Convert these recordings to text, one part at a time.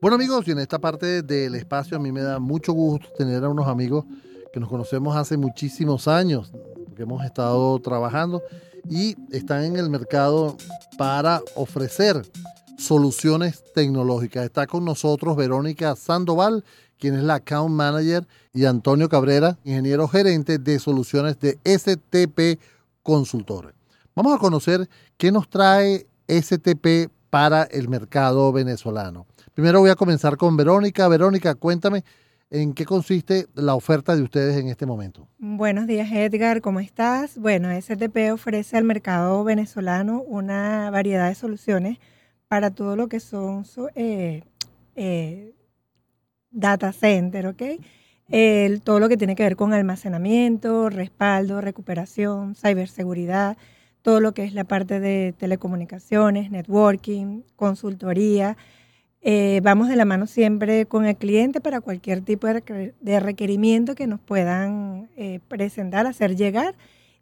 Bueno amigos, y en esta parte del espacio a mí me da mucho gusto tener a unos amigos que nos conocemos hace muchísimos años, que hemos estado trabajando y están en el mercado para ofrecer soluciones tecnológicas. Está con nosotros Verónica Sandoval, quien es la account manager, y Antonio Cabrera, ingeniero gerente de soluciones de STP Consultores. Vamos a conocer qué nos trae STP para el mercado venezolano. Primero voy a comenzar con Verónica. Verónica, cuéntame en qué consiste la oferta de ustedes en este momento. Buenos días Edgar, ¿cómo estás? Bueno, STP ofrece al mercado venezolano una variedad de soluciones para todo lo que son eh, eh, data center, ¿ok? todo lo que tiene que ver con almacenamiento, respaldo, recuperación, ciberseguridad, todo lo que es la parte de telecomunicaciones, networking, consultoría, eh, vamos de la mano siempre con el cliente para cualquier tipo de requerimiento que nos puedan eh, presentar, hacer llegar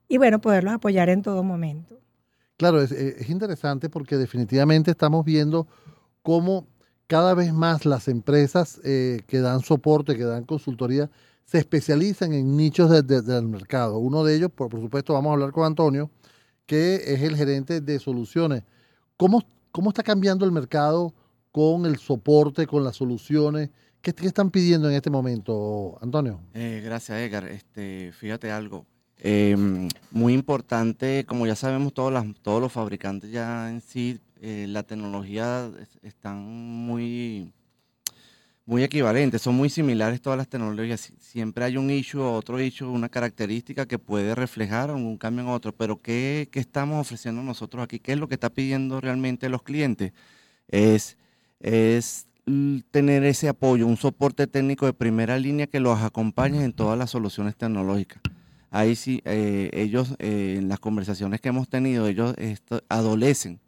y bueno, poderlos apoyar en todo momento. Claro, es, es interesante porque definitivamente estamos viendo cómo cada vez más las empresas eh, que dan soporte, que dan consultoría, se especializan en nichos del mercado. Uno de ellos, por, supuesto, vamos a hablar con Antonio, que es el gerente de soluciones. ¿Cómo, cómo está cambiando el mercado con el soporte, con las soluciones. ¿Qué, están pidiendo en este momento, Antonio? Eh, gracias, Edgar. Este, fíjate algo. Em, muy importante, como ya sabemos todos, las, todos los fabricantes ya en sí, eh, la tecnología están muy, muy equivalentes, son muy similares todas las tecnologías. Siempre hay un issue, otro issue, una característica que puede reflejar un cambio en otro, pero ¿qué, ¿qué estamos ofreciendo nosotros aquí? ¿Qué es lo que está pidiendo realmente los clientes? Es es tener ese apoyo, un soporte técnico de primera línea que los acompañe en todas las soluciones tecnológicas. Ahí sí, eh, ellos, eh, en las conversaciones que hemos tenido, ellos adolecen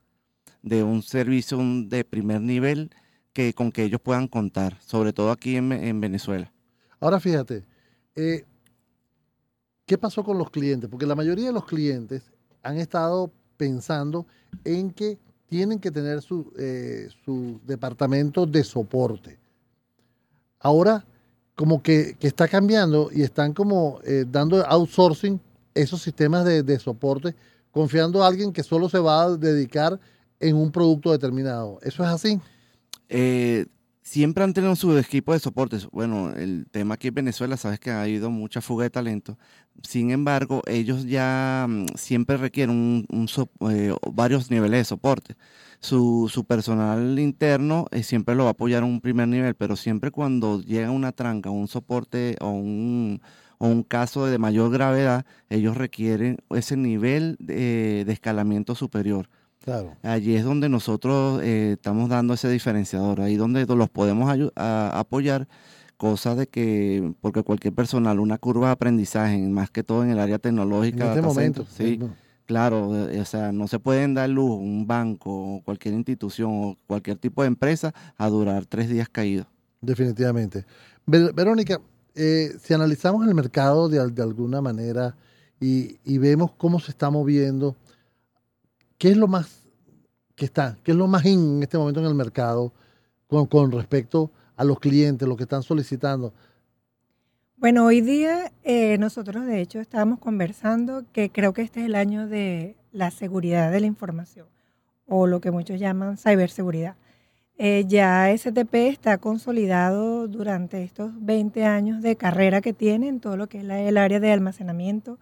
de un servicio de primer nivel que, con que ellos puedan contar, sobre todo aquí en, Venezuela. Ahora fíjate, eh, ¿qué pasó con los clientes? Porque la mayoría de los clientes han estado pensando en que tienen que tener su, eh, su departamento de soporte. Ahora, como que, está cambiando y están como eh, dando outsourcing esos sistemas de, soporte, confiando a alguien que solo se va a dedicar en un producto determinado. ¿Eso es así? Eh, siempre han tenido su equipo de soporte. Bueno, el tema aquí en Venezuela, sabes que ha habido mucha fuga de talento. Sin embargo, ellos ya mm, siempre requieren eh, varios niveles de soporte. Su, personal interno eh, siempre lo va a apoyar a un primer nivel, pero siempre cuando llega una tranca, un soporte o un, caso de mayor gravedad, ellos requieren ese nivel de, escalamiento superior. Claro. Allí es donde nosotros eh, estamos dando ese diferenciador, ahí donde los podemos apoyar cosa de que, porque cualquier personal, una curva de aprendizaje, más que todo en el área tecnológica. En este momento. sí, claro, eh, o sea, no se pueden dar luz un banco, o cualquier institución, o cualquier tipo de empresa a durar tres días caídos. Definitivamente. Verónica, eh, si analizamos el mercado de, alguna manera y, vemos cómo se está moviendo, ¿qué es lo más que está, qué es lo más en este momento en el mercado con, con respecto a los clientes, lo que están solicitando? Bueno, hoy día eh, nosotros de hecho estábamos conversando que creo que este es el año de la seguridad de la información o lo que muchos llaman ciberseguridad. Eh, ya STP está consolidado durante estos 20 años de carrera que tiene en todo lo que es el área de almacenamiento,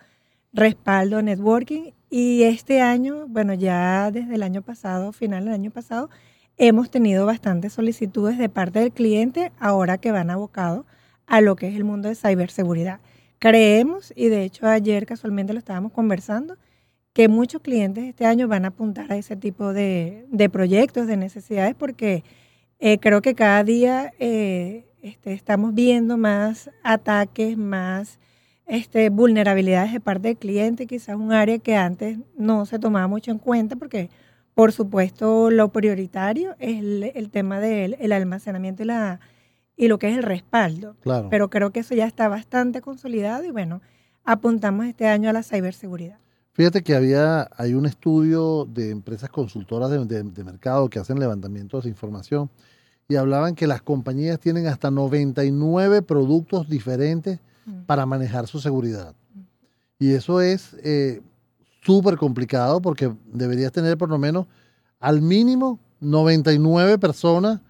respaldo, networking y este año, bueno, ya desde el año pasado, final del año pasado, hemos tenido bastantes solicitudes de parte del cliente ahora que van abocados a lo que es el mundo de ciberseguridad. Creemos, y de hecho ayer casualmente lo estábamos conversando, que muchos clientes este año van a apuntar a ese tipo de, proyectos, de necesidades, porque eh, creo que cada día eh, este, estamos viendo más ataques, más este, vulnerabilidades de parte del cliente, quizás un área que antes no se tomaba mucho en cuenta porque por supuesto, lo prioritario es el, tema del almacenamiento y, la, y lo que es el respaldo. Claro. Pero creo que eso ya está bastante consolidado y bueno, apuntamos este año a la ciberseguridad. Fíjate que había, hay un estudio de empresas consultoras de, de mercado que hacen levantamientos de información y hablaban que las compañías tienen hasta 99 productos diferentes. Para manejar su seguridad. Y eso es eh, súper complicado porque deberías tener por lo menos al mínimo 99 personas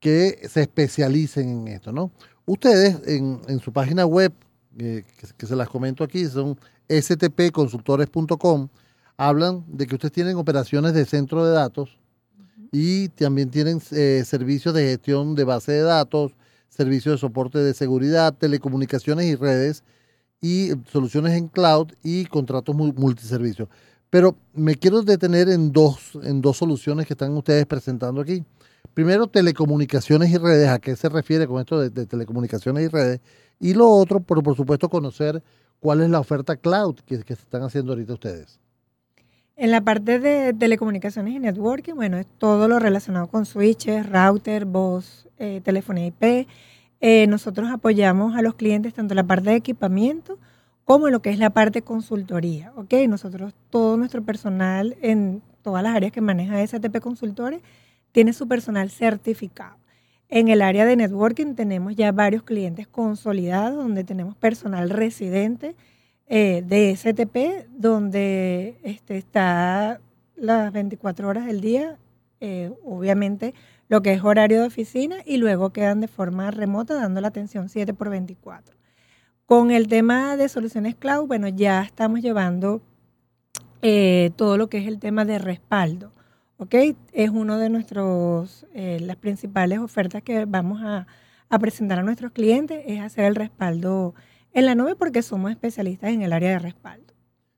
que se especialicen en esto, ¿no? Ustedes en, en su página web, eh, que, que se las comento aquí, son stpconsultores.com, hablan de que ustedes tienen operaciones de centro de datos y también tienen eh, servicios de gestión de base de datos, servicios de soporte de seguridad, telecomunicaciones y redes, y soluciones en cloud y contratos multiservicios. Pero me quiero detener en dos, en dos soluciones que están ustedes presentando aquí. Primero, telecomunicaciones y redes. ¿A qué se refiere con esto de, de telecomunicaciones y redes? Y lo otro, por, por supuesto, conocer cuál es la oferta cloud que, que están haciendo ahorita ustedes. En la parte de telecomunicaciones y networking, bueno, es todo lo relacionado con switches, router, voz, eh, telefonía IP. Eh, nosotros apoyamos a los clientes tanto en la parte de equipamiento como en lo que es la parte de consultoría. ¿ok? Nosotros, todo nuestro personal en todas las áreas que maneja STP Consultores, tiene su personal certificado. En el área de networking tenemos ya varios clientes consolidados donde tenemos personal residente eh, de STP, donde este, está las 24 horas del día, eh, obviamente lo que es horario de oficina, y luego quedan de forma remota dando la atención 7 por 24. Con el tema de soluciones cloud, bueno, ya estamos llevando eh, todo lo que es el tema de respaldo. ¿ok? Es uno de nuestros, las principales ofertas que vamos a, a presentar a nuestros clientes, es hacer el respaldo en la nube porque somos especialistas en el área de respaldo.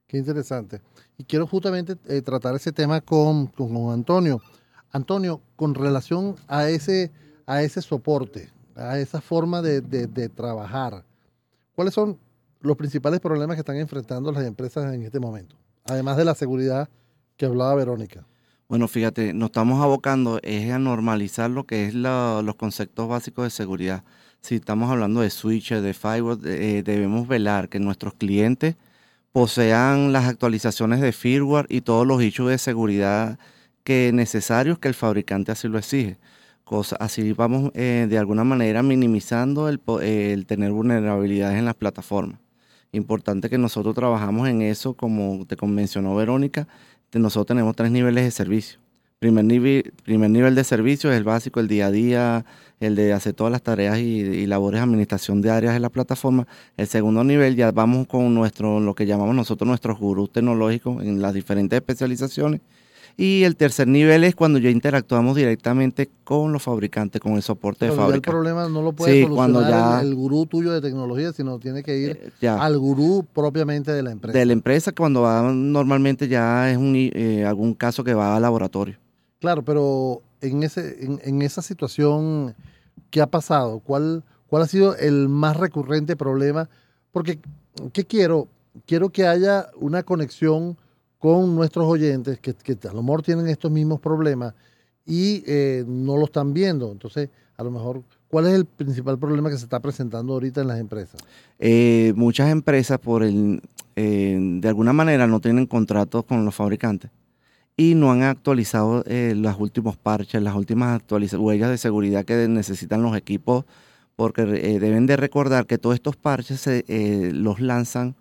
Qué interesante. Y quiero justamente eh, tratar ese tema con, con, con, Antonio. Antonio, con relación a ese, a ese soporte, a esa forma de, de, de, trabajar, ¿cuáles son los principales problemas que están enfrentando las empresas en este momento? Además de la seguridad que hablaba Verónica. Bueno, fíjate, nos estamos abocando es a normalizar lo que es la, los conceptos básicos de seguridad si estamos hablando de switches, de firewall, eh, debemos velar que nuestros clientes posean las actualizaciones de firmware y todos los issues de seguridad que necesarios que el fabricante así lo exige. Así vamos eh, de alguna manera minimizando el, el, tener vulnerabilidades en las plataformas. Importante que nosotros trabajamos en eso, como te mencionó Verónica, nosotros tenemos tres niveles de servicio. Primer nivel, primer nivel de servicio es el básico, el día a día, el de hacer todas las tareas y, y, labores de administración de áreas de la plataforma. El segundo nivel ya vamos con nuestro, lo que llamamos nosotros nuestros gurús tecnológicos en las diferentes especializaciones. Y el tercer nivel es cuando ya interactuamos directamente con los fabricantes, con el soporte Pero de fábrica. el problema no lo puede Sí, solucionar cuando ya- el, el gurú tuyo de tecnología, sino tiene que ir Eh, ya. al gurú propiamente de la empresa. de la empresa cuando va normalmente ya es un, eh, algún caso que va a laboratorio. Claro, pero en, ese, en, esa situación, ¿qué ha pasado? ¿Cuál, ¿Cuál ha sido el más recurrente problema? Porque, ¿qué quiero? Quiero que haya una conexión con nuestros oyentes que, que a lo mejor tienen estos mismos problemas y eh, no lo están viendo. Entonces, a lo mejor, ¿cuál es el principal problema que se está presentando ahorita en las empresas? Eh, muchas empresas por el, eh, de alguna manera no tienen contratos con los fabricantes y no han actualizado eh, los últimos parches, las últimas huellas de seguridad que necesitan los equipos, porque eh, deben de recordar que todos estos parches eh, los lanzan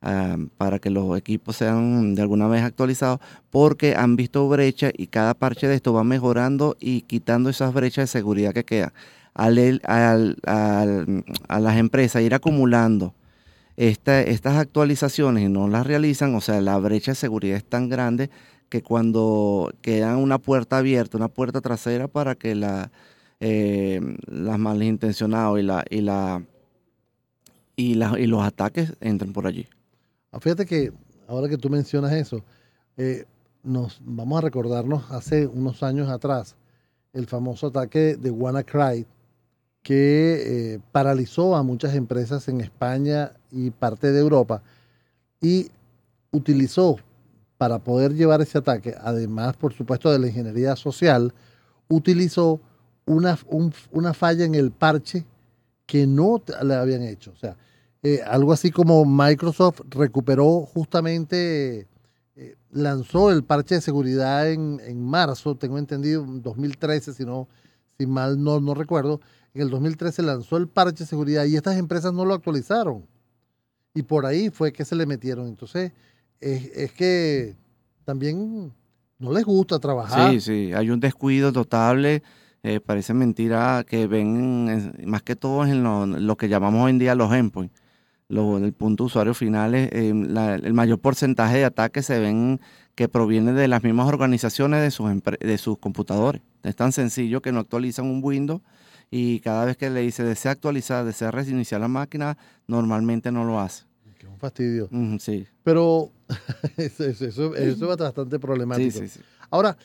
ah, para que los equipos sean de alguna vez actualizados, porque han visto brechas y cada parche de esto va mejorando y quitando esas brechas de seguridad que quedan. Al, a las empresas ir acumulando esta- estas actualizaciones y no las realizan, o sea, la brecha de seguridad es tan grande que cuando queda una puerta abierta, una puerta trasera para que eh, las malintencionados y, la, y, la, y, la- y los ataques entren por allí. Ah, Fíjate que ahora que tú mencionas eso, eh, nos vamos a recordarnos hace unos años atrás el famoso ataque de WannaCry que eh, paralizó a muchas empresas en España y parte de Europa y utilizó para poder llevar ese ataque, además por supuesto de la ingeniería social, utilizó una, un- una falla en el parche que no le habían hecho. O sea, eh, algo así como Microsoft recuperó justamente lanzó el parche de seguridad en, en marzo, tengo entendido, en 2013, si, no, si mal no, no recuerdo. En el 2013 lanzó el parche de seguridad y estas empresas no lo actualizaron. Y por ahí fue que se le metieron. Entonces, es, que también no les gusta trabajar. Sí, sí, hay un descuido total. Eh, parece mentira que ven más que todo en lo, lo que llamamos hoy en día los endpoints. Lo, el punto usuario final, es, eh, el mayor porcentaje de ataques se ven que provienen de las mismas organizaciones de sus, de sus computadores. Es tan sencillo que no actualizan un Windows y cada vez que le dice desea actualizar, desea reiniciar la máquina, normalmente no lo hace. Fastidio. Sí, Pero eso, eso, eso- es bastante problemático. sí, sí. Ahora,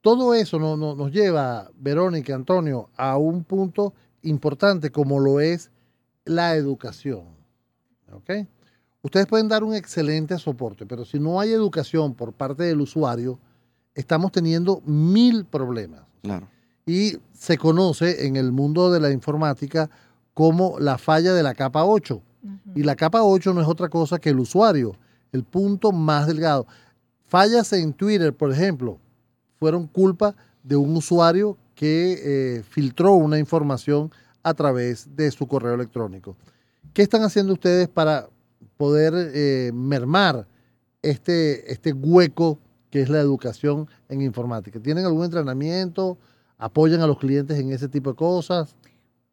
todo eso no- no- nos lleva, Verónica, Antonio, a un punto importante como lo es la educación. ¿Ok? Ustedes pueden dar un excelente soporte, pero si no hay educación por parte del usuario, estamos teniendo mil problemas. Claro. Y se conoce en el mundo de la informática como la falla de la capa 8. Y la capa 8 no es otra cosa que el usuario, el punto más delgado. Fallas en Twitter, por ejemplo, fueron culpa de un usuario que eh, filtró una información a través de su correo electrónico. ¿Qué están haciendo ustedes para poder eh, mermar este, este hueco que es la educación en informática? ¿Tienen algún entrenamiento? ¿Apoyan a los clientes en ese tipo de cosas?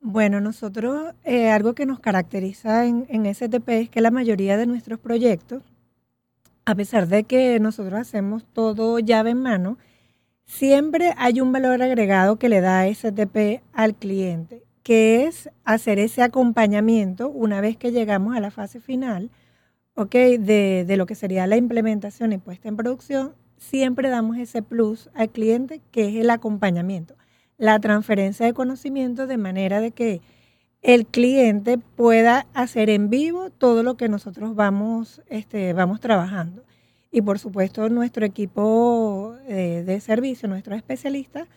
Bueno, nosotros eh, algo que nos caracteriza en, en STP es que la mayoría de nuestros proyectos, a pesar de que nosotros hacemos todo llave en mano, siempre hay un valor agregado que le da STP al cliente, que es hacer ese acompañamiento una vez que llegamos a la fase final, ¿ok? De, de lo que sería la implementación y puesta en producción, siempre damos ese plus al cliente que es el acompañamiento la transferencia de conocimiento de manera de que el cliente pueda hacer en vivo todo lo que nosotros vamos, este, vamos trabajando. Y por supuesto nuestro equipo eh, de servicio, nuestros especialistas,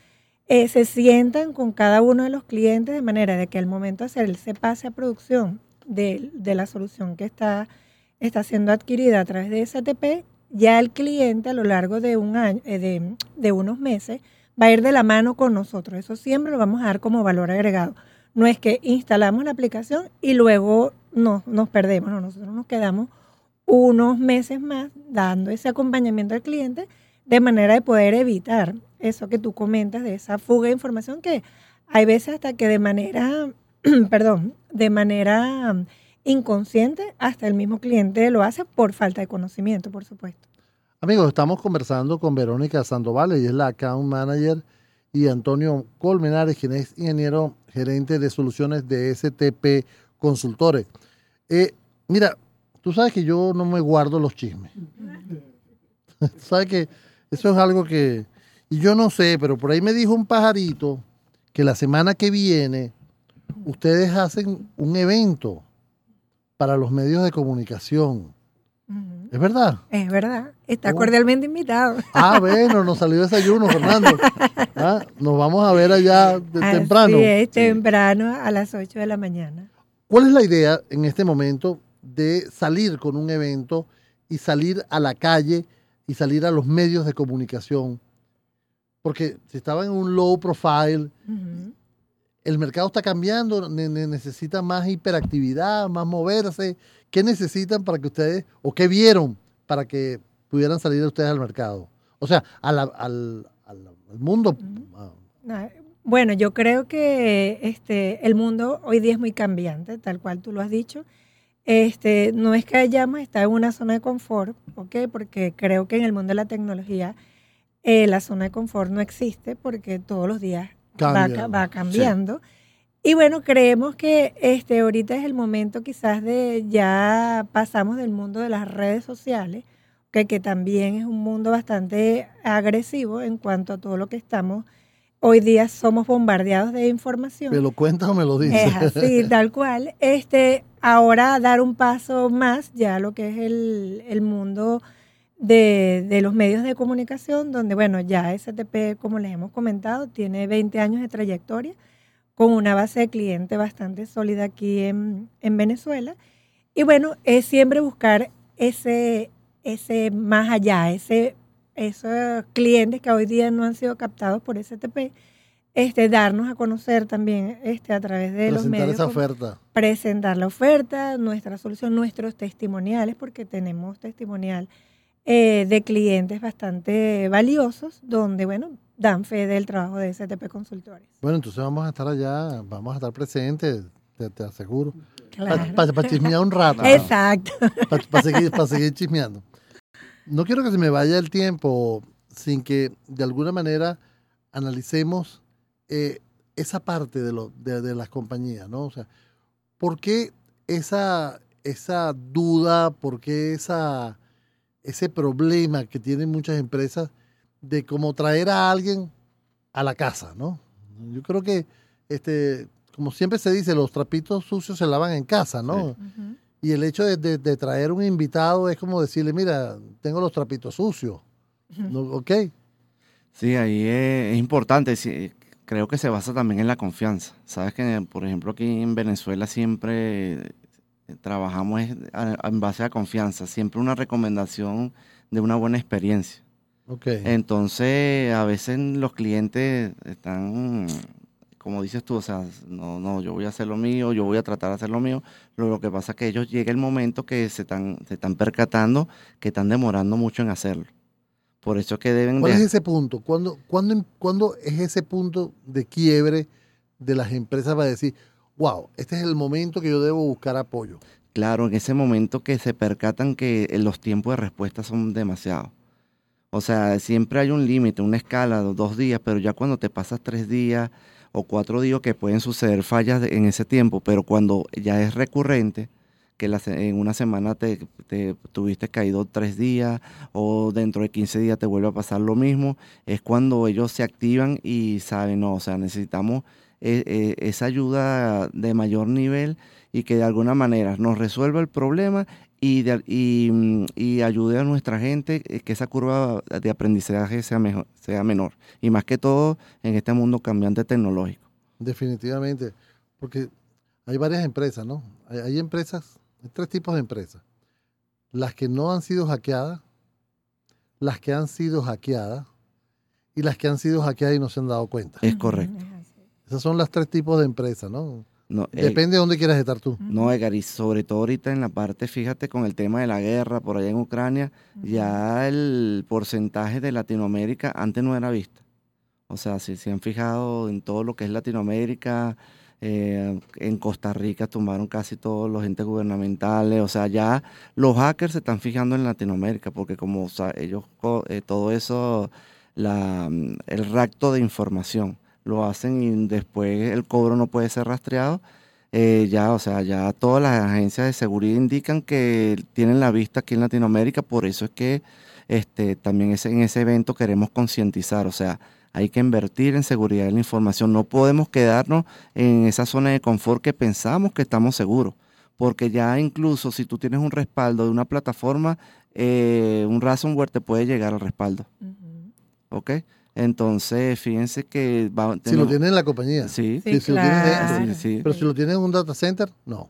eh, se sientan con cada uno de los clientes de manera de que al momento de hacer ese pase a producción de, de la solución que está, está siendo adquirida a través de STP, ya el cliente a lo largo de, un año, eh, de, de unos meses va a ir de la mano con nosotros. Eso siempre lo vamos a dar como valor agregado. No es que instalamos la aplicación y luego nos, nos perdemos. No, nosotros nos quedamos unos meses más dando ese acompañamiento al cliente de manera de poder evitar eso que tú comentas de esa fuga de información que hay veces hasta que de manera, perdón, de manera inconsciente hasta el mismo cliente lo hace por falta de conocimiento, por supuesto. Amigos, estamos conversando con Verónica Sandoval, ella es la account manager, y Antonio Colmenares, quien es ingeniero gerente de soluciones de STP Consultores. Eh, mira, tú sabes que yo no me guardo los chismes. Tú sabes que eso es algo que, y yo no sé, pero por ahí me dijo un pajarito que la semana que viene ustedes hacen un evento para los medios de comunicación. ¿Es verdad? Es verdad, está Oh. cordialmente invitado. Ah, bueno, nos salió desayuno, Fernando. Ah, nos vamos a ver allá de Así temprano. es, temprano a las 8 de la mañana. ¿Cuál es la idea en este momento de salir con un evento y salir a la calle y salir a los medios de comunicación? Porque si estaba en un low profile. El mercado está cambiando, ne- ne- necesita más hiperactividad, más moverse. ¿Qué necesitan para que ustedes, o qué vieron para que pudieran salir ustedes al mercado? O sea, al- al mundo. ah, Ah, Bueno, yo creo que este, el mundo hoy día es muy cambiante, tal cual tú lo has dicho. Este, no es que hayamos estado en una zona de confort, ¿ok? Porque creo que en el mundo de la tecnología eh, la zona de confort no existe porque todos los días va, va cambiando. Y bueno, creemos que este, ahorita es el momento quizás de ya pasamos del mundo de las redes sociales, que, que también es un mundo bastante agresivo en cuanto a todo lo que estamos. Hoy día somos bombardeados de información. ¿Me lo cuentas o me lo dices? Es así, tal cual. Este, ahora dar un paso más ya a lo que es el, el mundo de, de los medios de comunicación, donde, bueno, ya STP, como les hemos comentado, tiene 20 años de trayectoria, con una base de cliente bastante sólida aquí en, en Venezuela. Y bueno, es siempre buscar ese, ese más allá, ese esos clientes que hoy día no han sido captados por STP, este, darnos a conocer también este, a través de los Presentar medios. esa como- oferta. presentar la oferta, nuestra solución, nuestros testimoniales, porque tenemos testimonial eh, de clientes bastante valiosos, donde, bueno, dan fe del trabajo de STP Consultores. Bueno, entonces vamos a estar allá, vamos a estar presentes, te, te aseguro. Claro. Para chismear un rato. Exacto. Para seguir, pa seguir chismeando. No quiero que se me vaya el tiempo sin que de alguna manera analicemos eh, esa parte de, lo, de, de las compañías, ¿no? O sea, ¿por qué esa, esa duda, por qué esa, ese problema que tienen muchas empresas de cómo traer a alguien a la casa, ¿no? Yo creo que, este, como siempre se dice, los trapitos sucios se lavan en casa, ¿no? Y el hecho de, de- de traer un invitado es como decirle, mira, tengo los trapitos sucios. ¿no? ¿Ok? Sí, ahí es, es importante. sí, creo que se basa también en la confianza. Sabes que, por ejemplo, aquí en Venezuela siempre trabajamos en base a confianza. Siempre una recomendación de una buena experiencia. Ok. Entonces, a veces los clientes están, como dices tú, o sea, no, no, yo voy a hacer lo mío, yo voy a tratar de hacer lo mío. Lo, lo que pasa es que ellos llega el momento que se están, se están percatando que están demorando mucho en hacerlo. Por eso es que deben ¿Cuál de... es ese punto? ¿Cuándo, cuándo, cuándo es ese punto de quiebre de las empresas para decir, wow, este es el momento que yo debo buscar apoyo? Claro, en ese momento que se percatan que eh, los tiempos de respuesta son demasiados. O sea, siempre hay un límite, una escala dos días, pero ya cuando te pasas tres días o cuatro días que pueden suceder fallas en ese tiempo, pero cuando ya es recurrente, que en una semana te, te tuviste caído tres días o dentro de 15 días te vuelve a pasar lo mismo, es cuando ellos se activan y saben, no, o sea, necesitamos eh, eh, esa ayuda de mayor nivel y que de alguna manera nos resuelva el problema y, de- y, mm, y ayude a nuestra gente eh, que esa curva de aprendizaje sea, mejor, sea menor. Y más que todo en este mundo cambiante tecnológico. Definitivamente. Porque hay varias empresas, ¿no? Hay, hay empresas, hay tres tipos de empresas. Las que no han sido hackeadas, las que han sido hackeadas y las que han sido hackeadas y no se han dado cuenta. Es correcto. Esos son los tres tipos de empresas, ¿no? No, eh, Depende de dónde quieras estar tú. no, Edgar, y sobre todo ahorita en la parte, fíjate, con el tema de la guerra por allá en Ucrania, ya el porcentaje de Latinoamérica antes no era visto. O sea, si se han fijado en todo lo que es Latinoamérica, eh, en Costa Rica tomaron casi todos los entes gubernamentales, o sea, ya los hackers se están fijando en Latinoamérica, porque como o sea, ellos, co- eh, todo eso, la, el rapto de información, lo hacen y después el cobro no puede ser rastreado. eh, ya, o sea, ya todas las agencias de seguridad indican que tienen la vista aquí en Latinoamérica, por eso es que este, también ese- en ese evento queremos concientizar, o sea, hay que invertir en seguridad de la información, no podemos quedarnos en esa zona de confort que pensamos que estamos seguros, porque ya incluso si tú tienes un respaldo de una plataforma, eh, un ransomware te puede llegar al respaldo. ¿ok? Entonces, fíjense que... va- Si lo tienes en la compañía. Sí, Sí, si lo tienes claro. dentro. Sí, sí. Pero si lo tienes en un data center, no.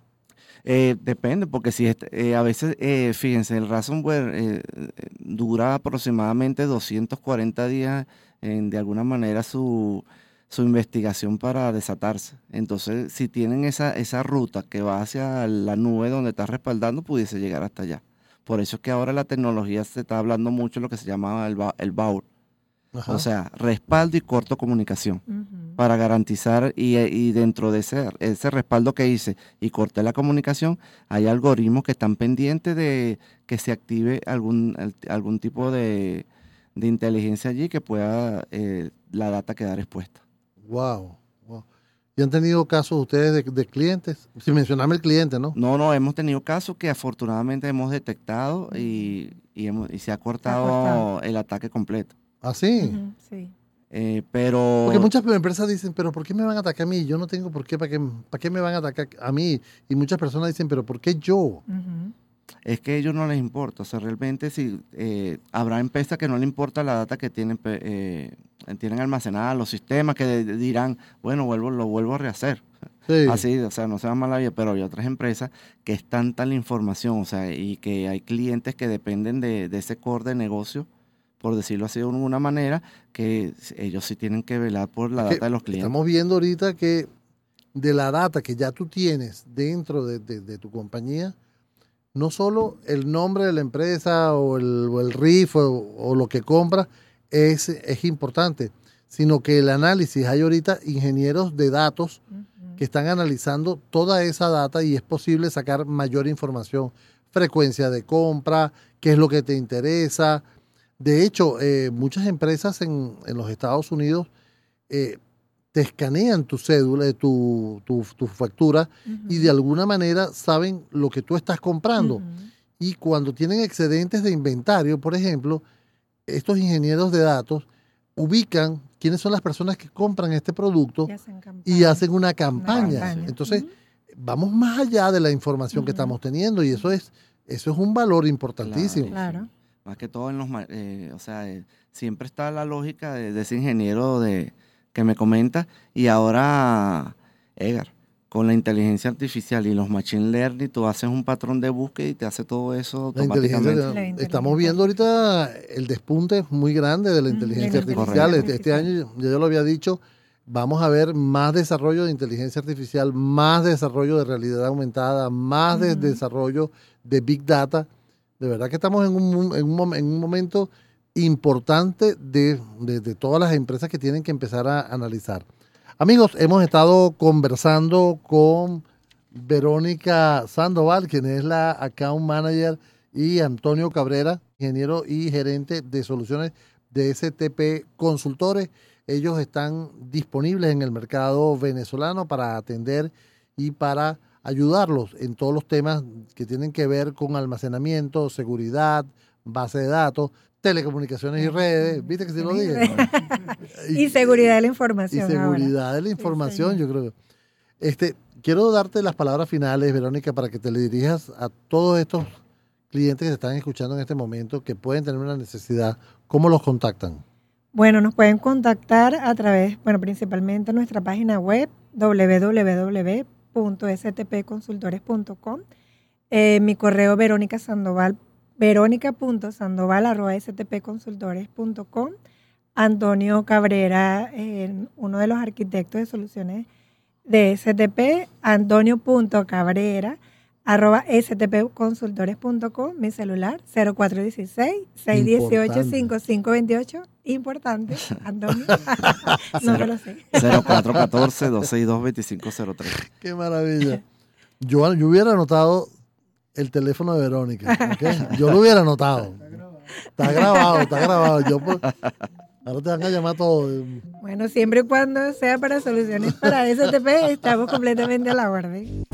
Eh, depende, porque si este- eh, a veces, eh, fíjense, el ransomware eh, eh, dura aproximadamente 240 días en, de alguna manera su, su investigación para desatarse. Entonces, si tienen esa, esa ruta que va hacia la nube donde está respaldando, pudiese llegar hasta allá. Por eso es que ahora la tecnología se está hablando mucho de lo que se llama el, el BAUR, Ajá. o sea, respaldo y corto comunicación para garantizar y, y dentro de ese, ese respaldo que hice y corté la comunicación, hay algoritmos que están pendientes de que se active algún, al- algún tipo de, de inteligencia allí que pueda eh, la data quedar expuesta. wow, wow. ¿Y han tenido casos ustedes de, de clientes? Sin mencionarme el cliente, ¿no? No, no, hemos tenido casos que afortunadamente hemos detectado y, y, hemos- y se ha cortado, cortado. el ataque completo. Así. Ujú, Sí. Eh, pero... Porque muchas empresas dicen, pero ¿por qué me van a atacar a mí? Yo no tengo por qué, ¿para qué, para qué me van a atacar a mí? Y muchas personas dicen, pero ¿por qué yo? Es que a ellos no les importa, o sea, realmente si eh, habrá empresas que no le importa la data que tienen, eh, tienen almacenada, los sistemas que de- dirán, bueno, vuelvo, lo vuelvo a rehacer. Sí. Así, o sea, no se va mala vida, pero hay otras empresas que es tanta la información, o sea, y que hay clientes que dependen de, de ese core de negocio por decirlo así de alguna manera, que ellos sí tienen que velar por la data de los clientes. Estamos viendo ahorita que de la data que ya tú tienes dentro de, tu compañía, no solo el nombre de la empresa o el, o el RIF o, lo que compra es, es importante, sino que el análisis, hay ahorita ingenieros de datos que están analizando toda esa data y es posible sacar mayor información, frecuencia de compra, qué es lo que te interesa. De hecho, eh, muchas empresas en, en, los Estados Unidos eh, te escanean tu cédula, tu, tu, tu factura y de alguna manera saben lo que tú estás comprando. Y cuando tienen excedentes de inventario, por ejemplo, estos ingenieros de datos ubican quiénes son las personas que compran este producto y hacen, una, campaña. Entonces, vamos más allá de la información que estamos teniendo y eso es, eso es un valor importantísimo. Claro. Más que todo en los, eh, o sea, eh, siempre está la lógica de ese ingeniero de, que me comenta. Y ahora, Edgar, con la inteligencia artificial y los machine learning, tú haces un patrón de búsqueda y te hace todo eso automáticamente. estamos viendo ahorita el despunte muy grande de la inteligencia artificial. Este, este, año, ya yo lo había dicho, vamos a ver más desarrollo de inteligencia artificial, más desarrollo de realidad aumentada, más desarrollo de big data. De verdad que estamos en un, en un, en un momento importante de, todas las empresas que tienen que empezar a analizar. Amigos, hemos estado conversando con Verónica Sandoval, quien es la account manager, y Antonio Cabrera, ingeniero y gerente de soluciones de STP Consultores. Ellos están disponibles en el mercado venezolano para atender y para ayudarlos en todos los temas que tienen que ver con almacenamiento, seguridad, base de datos, telecomunicaciones y redes, viste que se lo dije. y, seguridad de la información. Y seguridad de la información, yo creo. Este, quiero darte las palabras finales, Verónica, para que te le dirijas a todos estos clientes que te están escuchando en este momento, que pueden tener una necesidad. ¿Cómo los contactan? Bueno, nos pueden contactar a través, bueno, principalmente nuestra página web www.stpconsultores.com, eh, mi correo Verónica Sandoval verónica.sandoval.stpconsultores.com. Antonio Cabrera, uno de los arquitectos de soluciones de STP, antonio.cabrera arroba stpconsultores.com, mi celular 0416-618-5528. Importante, Antonio. no me lo sé. 0414-262-2503. Qué maravilla. Yo, yo hubiera anotado el teléfono de Verónica. Yo lo hubiera notado. Está grabado, está grabado. Yo, pues, ahora te van a llamar todos. Bueno, siempre y cuando sea para soluciones para STP, estamos completamente a la orden.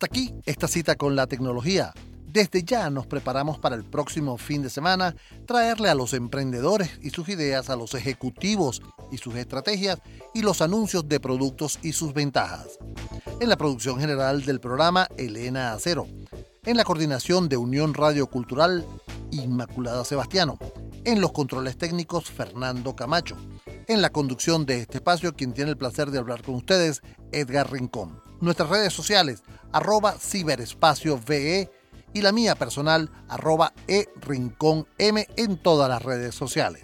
Hasta aquí esta cita con la tecnología. Desde ya nos preparamos para el próximo fin de semana traerle a los emprendedores y sus ideas, a los ejecutivos y sus estrategias y los anuncios de productos y sus ventajas. En la producción general del programa, Elena Acero. En la coordinación de Unión Radio Cultural, Inmaculada Sebastiano. En los controles técnicos, Fernando Camacho. En la conducción de este espacio, quien tiene el placer de hablar con ustedes, Edgar Rincón. Nuestras redes sociales, arroba ciberespacio VE y la mía personal, arroba e rincón M en todas las redes sociales.